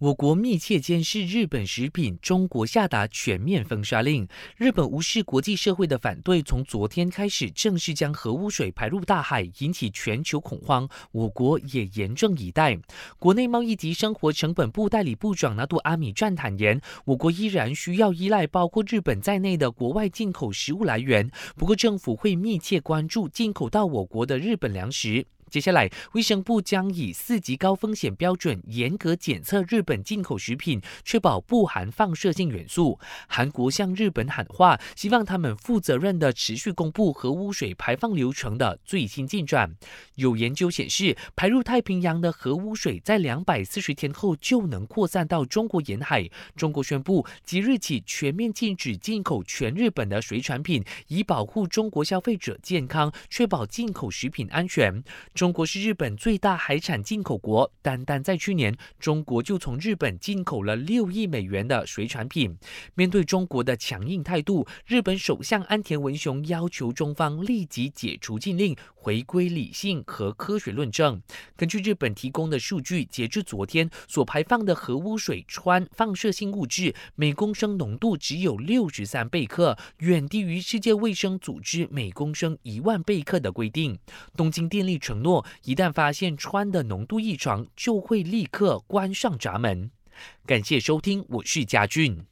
我国密切监视日本食品，中国下达全面封杀令。日本无视国际社会的反对，从昨天开始正式将核污水排入大海，引起全球恐慌。我国也严阵以待。国内贸易及生活成本部代理部长纳杜阿米站坦言，我国依然需要依赖包括日本在内的国外进口食物来源，不过政府会密切关注进口到我国的日本粮食。接下来，卫生部将以四级高风险标准严格检测日本进口食品，确保不含放射性元素。韩国向日本喊话，希望他们负责任的持续公布核污水排放流程的最新进展。有研究显示，排入太平洋的核污水在两百四十天后就能扩散到中国沿海。中国宣布即日起全面禁止进口全日本的水产品，以保护中国消费者健康，确保进口食品安全。中国是日本最大海产进口国，单单在去年，中国就从日本进口了六亿美元的水产品。面对中国的强硬态度，日本首相安田文雄要求中方立即解除禁令，回归理性和科学论证。根据日本提供的数据，截至昨天所排放的核污水氚放射性物质每公升浓度只有六十三贝克，远低于世界卫生组织每公升一万贝克的规定。东京电力承诺一旦发现氚的浓度异常，就会立刻关上闸门。感谢收听，我是嘉俊。